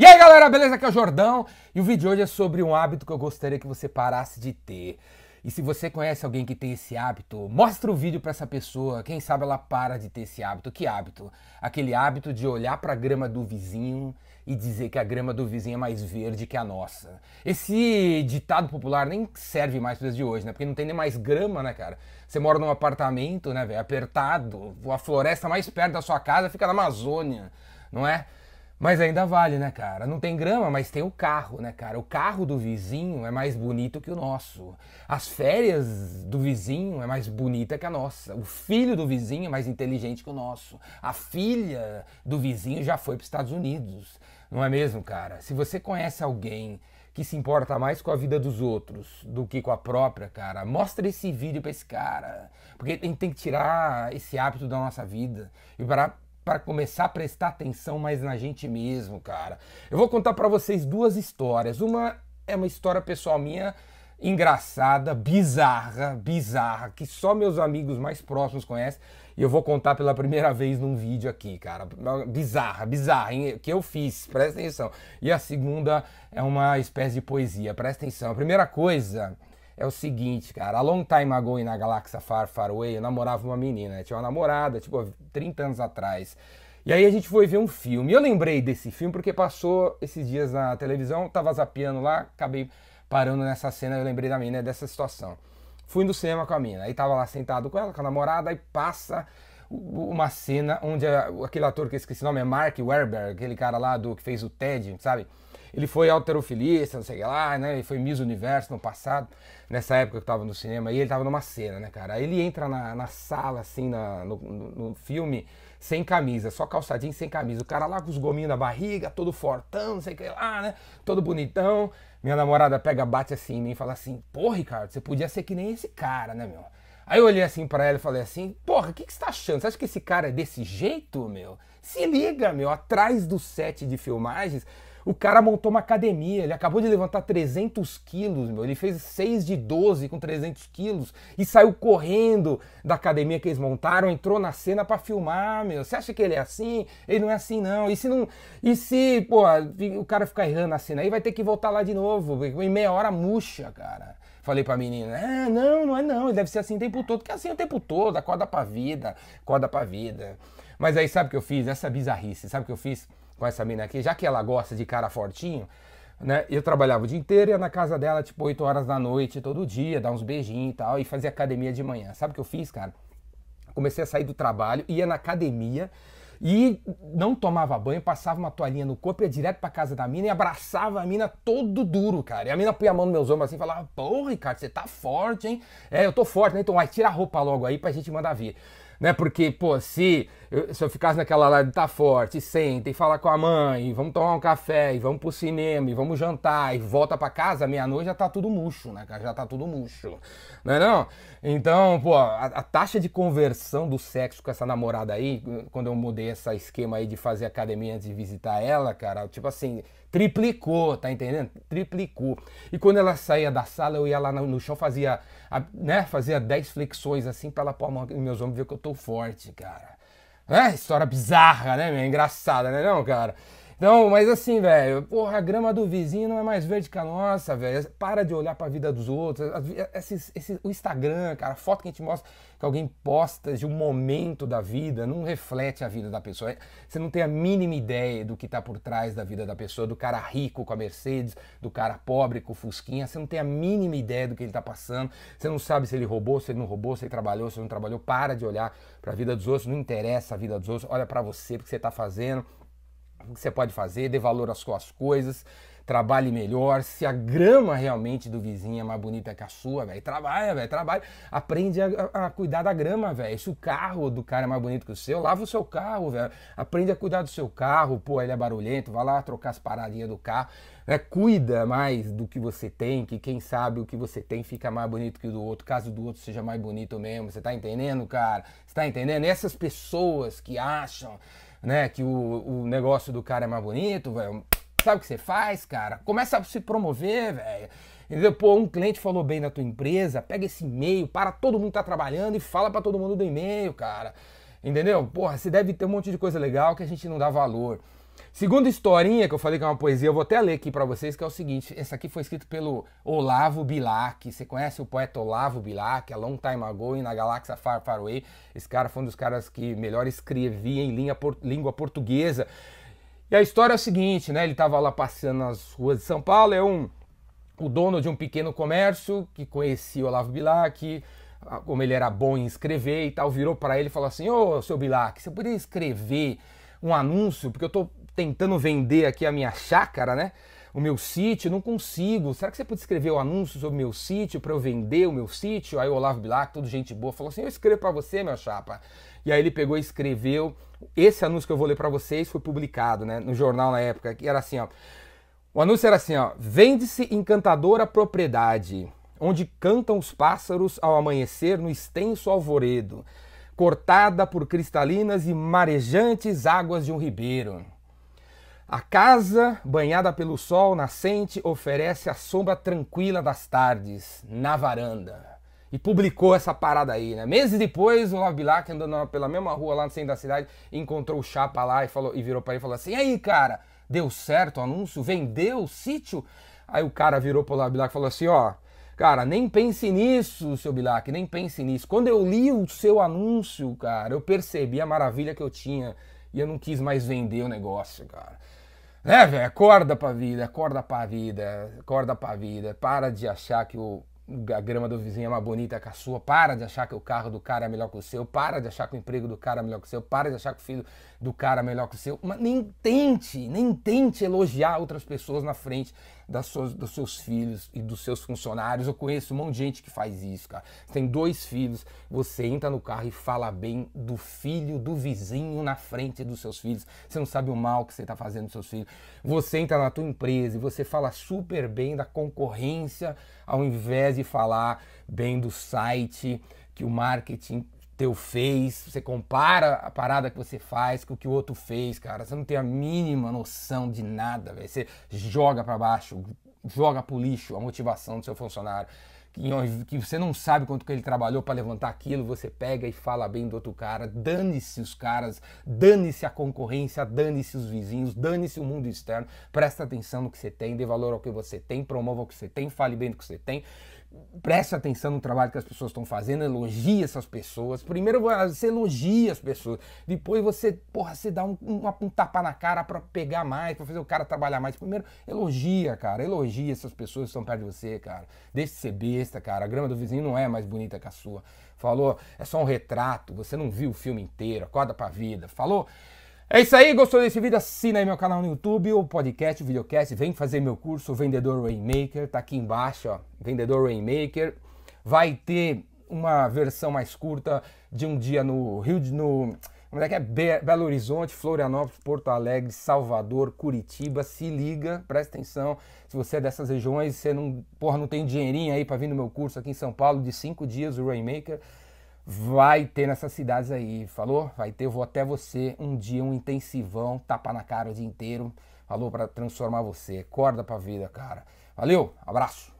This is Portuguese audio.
E aí galera, beleza? Aqui é o Jordão e o vídeo de hoje é sobre um hábito que eu gostaria que você parasse de ter. E se você conhece alguém que tem esse hábito, mostra o vídeo para essa pessoa, quem sabe ela para de ter esse hábito. Que hábito? Aquele hábito de olhar para a grama do vizinho e dizer que a grama do vizinho é mais verde que a nossa. Esse ditado popular nem serve mais para os de hoje, né? Porque não tem nem mais grama, né, cara? Você mora num apartamento, né, velho, apertado, a floresta mais perto da sua casa fica na Amazônia, não é? Mas ainda vale, né, cara? Não tem grama, mas tem o carro, né, cara? O carro do vizinho é mais bonito que o nosso. As férias do vizinho é mais bonita que a nossa. O filho do vizinho é mais inteligente que o nosso. A filha do vizinho já foi para os Estados Unidos. Não é mesmo, cara? Se você conhece alguém que se importa mais com a vida dos outros do que com a própria, cara, mostra esse vídeo para esse cara. Porque a gente tem que tirar esse hábito da nossa vida. E para para começar a prestar atenção mais na gente mesmo, cara. Eu vou contar para vocês duas histórias. Uma é uma história pessoal minha engraçada, bizarra, bizarra, que só meus amigos mais próximos conhecem. E eu vou contar pela primeira vez num vídeo aqui, cara. Bizarra, bizarra, hein? que eu fiz, presta atenção. E a segunda é uma espécie de poesia, presta atenção. A primeira coisa é o seguinte, cara. A long time ago na Galáxia Far Far Away, eu namorava uma menina, né? Tinha uma namorada, tipo, 30 anos atrás. E aí a gente foi ver um filme. Eu lembrei desse filme porque passou esses dias na televisão, tava zapeando lá, acabei parando nessa cena, eu lembrei da menina dessa situação. Fui no cinema com a mina, aí tava lá sentado com ela, com a namorada, aí passa uma cena onde aquele ator que eu esqueci o nome é Mark Werber, aquele cara lá do que fez o Ted, sabe? Ele foi alterofilista, não sei lá, né? Ele foi Miss Universo no passado, nessa época que eu tava no cinema, e ele tava numa cena, né, cara? Aí ele entra na, na sala, assim, na, no, no, filme, sem camisa, só calçadinho sem camisa. O cara lá com os gominhos na barriga, todo fortão, não sei o que lá, né? Todo bonitão. Minha namorada pega, bate assim em mim e fala assim: Pô, Ricardo, você podia ser que nem esse cara, né, meu? Aí eu olhei assim para ela e falei assim: Porra, o que, que você tá achando? Você acha que esse cara é desse jeito, meu? Se liga, meu, atrás do set de filmagens o cara montou uma academia, ele acabou de levantar 300 quilos, meu. Ele fez 6 de 12 com 300 quilos e saiu correndo da academia que eles montaram, entrou na cena para filmar, meu. Você acha que ele é assim? Ele não é assim, não. E se não. E se, pô, o cara ficar errando na cena aí, vai ter que voltar lá de novo. Em meia hora murcha, cara. Falei pra menina, ah, não, não é não, ele deve ser assim o tempo todo, que é assim o tempo todo, acorda pra vida, acorda pra vida. Mas aí sabe o que eu fiz? Essa bizarrice, sabe o que eu fiz? Com essa mina aqui, já que ela gosta de cara fortinho, né? Eu trabalhava o dia inteiro, ia na casa dela, tipo, 8 horas da noite, todo dia, dar uns beijinhos e tal, e fazia academia de manhã. Sabe o que eu fiz, cara? Comecei a sair do trabalho, ia na academia e não tomava banho, passava uma toalhinha no corpo, ia direto pra casa da mina e abraçava a mina todo duro, cara. E a mina punha a mão nos meus ombros assim e falava, pô, Ricardo, você tá forte, hein? É, eu tô forte, né? Então vai, tira a roupa logo aí pra gente mandar vir né? Porque, pô, se eu, se eu ficasse naquela lá de tá forte, senta e fala com a mãe, vamos tomar um café, e vamos pro cinema, e vamos jantar, e volta para casa, meia-noite já tá tudo murcho, né, Já tá tudo murcho, não é não? Então, pô, a, a, taxa de conversão do sexo com essa namorada aí, quando eu mudei esse esquema aí de fazer academia antes de visitar ela, cara, tipo assim, triplicou, tá entendendo? Triplicou. E quando ela saía da sala, eu ia lá no, no chão, fazia, né, fazia 10 flexões assim pra ela pôr a mão nos meus ombros ver que eu tô forte, cara. É, história bizarra, né, meu? Engraçada, né não, cara? Então, mas assim, velho, porra, a grama do vizinho não é mais verde que a nossa, velho. Para de olhar para a vida dos outros. Esse, esse, o Instagram, cara, a foto que a gente mostra que alguém posta de um momento da vida não reflete a vida da pessoa. Você não tem a mínima ideia do que está por trás da vida da pessoa, do cara rico com a Mercedes, do cara pobre com o Fusquinha. Você não tem a mínima ideia do que ele está passando. Você não sabe se ele roubou, se ele não roubou, se ele trabalhou, se ele não trabalhou. Para de olhar para a vida dos outros. Não interessa a vida dos outros. Olha para você, porque você está fazendo que você pode fazer, dê valor às suas coisas, trabalhe melhor. Se a grama realmente do vizinho é mais bonita que a sua, velho, trabalha, velho, trabalha. Aprende a, a, cuidar da grama, velho. Se o carro do cara é mais bonito que o seu, lava o seu carro, velho. Aprende a cuidar do seu carro, pô, ele é barulhento, vai lá trocar as paradinhas do carro. Né? Cuida mais do que você tem, que quem sabe o que você tem fica mais bonito que o do outro, caso do outro seja mais bonito mesmo. Você tá entendendo, cara? Você tá entendendo? essas pessoas que acham né, que o, o negócio do cara é mais bonito, velho. Sabe o que você faz, cara? Começa a se promover, velho. Entendeu? Pô, um cliente falou bem da tua empresa, pega esse e-mail, para todo mundo tá trabalhando e fala para todo mundo do e-mail, cara. Entendeu? Porra, você deve ter um monte de coisa legal que a gente não dá valor. Segunda historinha que eu falei que é uma poesia, eu vou até ler aqui para vocês, que é o seguinte: essa aqui foi escrito pelo Olavo Bilac. Você conhece o poeta Olavo Bilac? A long time ago, na galáxia Far Far Away. Esse cara foi um dos caras que melhor escrevia em língua, língua portuguesa. E a história é o seguinte, né? Ele estava lá passeando nas ruas de São Paulo, é um o dono de um pequeno comércio que conhecia o Olavo Bilac, como ele era bom em escrever e tal, virou para ele e falou assim: Ô, seu Bilac, você poderia escrever um anúncio? Porque eu estou tentando vender aqui a minha chácara, né? O meu sítio, não consigo. Será que você pode escrever o um anúncio sobre o meu sítio para eu vender o meu sítio? Aí o Olavo Bilac, tudo gente boa, falou assim: Eu escrevo para você, meu chapa. E aí ele pegou e escreveu. Esse anúncio que eu vou ler para vocês foi publicado, né, no jornal na época, que era assim, ó. O anúncio era assim, ó: Vende-se encantadora propriedade, onde cantam os pássaros ao amanhecer no extenso alvoredo, cortada por cristalinas e marejantes águas de um ribeiro. A casa, banhada pelo sol nascente, oferece a sombra tranquila das tardes, na varanda. E publicou essa parada aí, né? Meses depois, o Olavo Bilac, andando pela mesma rua lá no centro da cidade, encontrou o Chapa lá e, falou, e virou para ele e falou assim: e aí, cara, deu certo o anúncio? Vendeu o sítio? Aí o cara virou pro Olavo Bilac e falou assim: ó, cara, nem pense nisso, seu Bilac, nem pense nisso. Quando eu li o seu anúncio, cara, eu percebi a maravilha que eu tinha e eu não quis mais vender o negócio, cara. É, velho, acorda pra vida, acorda pra vida, acorda pra vida. Para de achar que o, a grama do vizinho é mais bonita que a sua. Para de achar que o carro do cara é melhor que o seu. Para de achar que o emprego do cara é melhor que o seu. Para de achar que o filho do cara é melhor que o seu. Mas nem tente, nem tente elogiar outras pessoas na frente das suas, dos seus filhos e dos seus funcionários. Eu conheço um monte de gente que faz isso, cara. Você tem dois filhos, você entra no carro e fala bem do filho do vizinho na frente dos seus filhos. Você não sabe o mal que você está fazendo dos seus filhos. Você entra na tua empresa e você fala super bem da concorrência ao invés falar bem do site que o marketing teu fez, você compara a parada que você faz com o que o outro fez, cara. Você não tem a mínima noção de nada, velho. Você joga para baixo, joga pro lixo a motivação do seu funcionário. Que, que você não sabe quanto que ele trabalhou para levantar aquilo, você pega e fala bem do outro cara, dane-se os caras, dane-se a concorrência, dane-se os vizinhos, dane-se o mundo externo, presta atenção no que você tem, dê valor ao que você tem, promova o que você tem, fale bem do que você tem preste atenção no trabalho que as pessoas estão fazendo, elogie essas pessoas. Primeiro você elogia as pessoas, depois você, porra, você dá um, um, um tapa na cara para pegar mais, para fazer o cara trabalhar mais. Primeiro, elogia, cara, elogia essas pessoas que estão perto de você, cara. Deixe de ser besta, cara. A grama do vizinho não é mais bonita que a sua. Falou, é só um retrato, você não viu o filme inteiro, acorda pra vida. Falou? É isso aí, gostou desse vídeo? Assina aí meu canal no YouTube, o podcast, o videocast, vem fazer meu curso Vendedor Rainmaker, tá aqui embaixo, ó, Vendedor Rainmaker. Vai ter uma versão mais curta de um dia no Rio de no como é que é? Be Belo Horizonte, Florianópolis, Porto Alegre, Salvador, Curitiba. Se liga, presta atenção. Se você é dessas regiões, você não, porra, não tem dinheirinho aí para vir no meu curso aqui em São Paulo de cinco dias, o Rainmaker vai ter nessas cidades aí, falou? Vai ter, eu vou até você um dia, um intensivão, tapa na cara o dia inteiro, falou? Para transformar você. Acorda pra vida, cara. Valeu, abraço.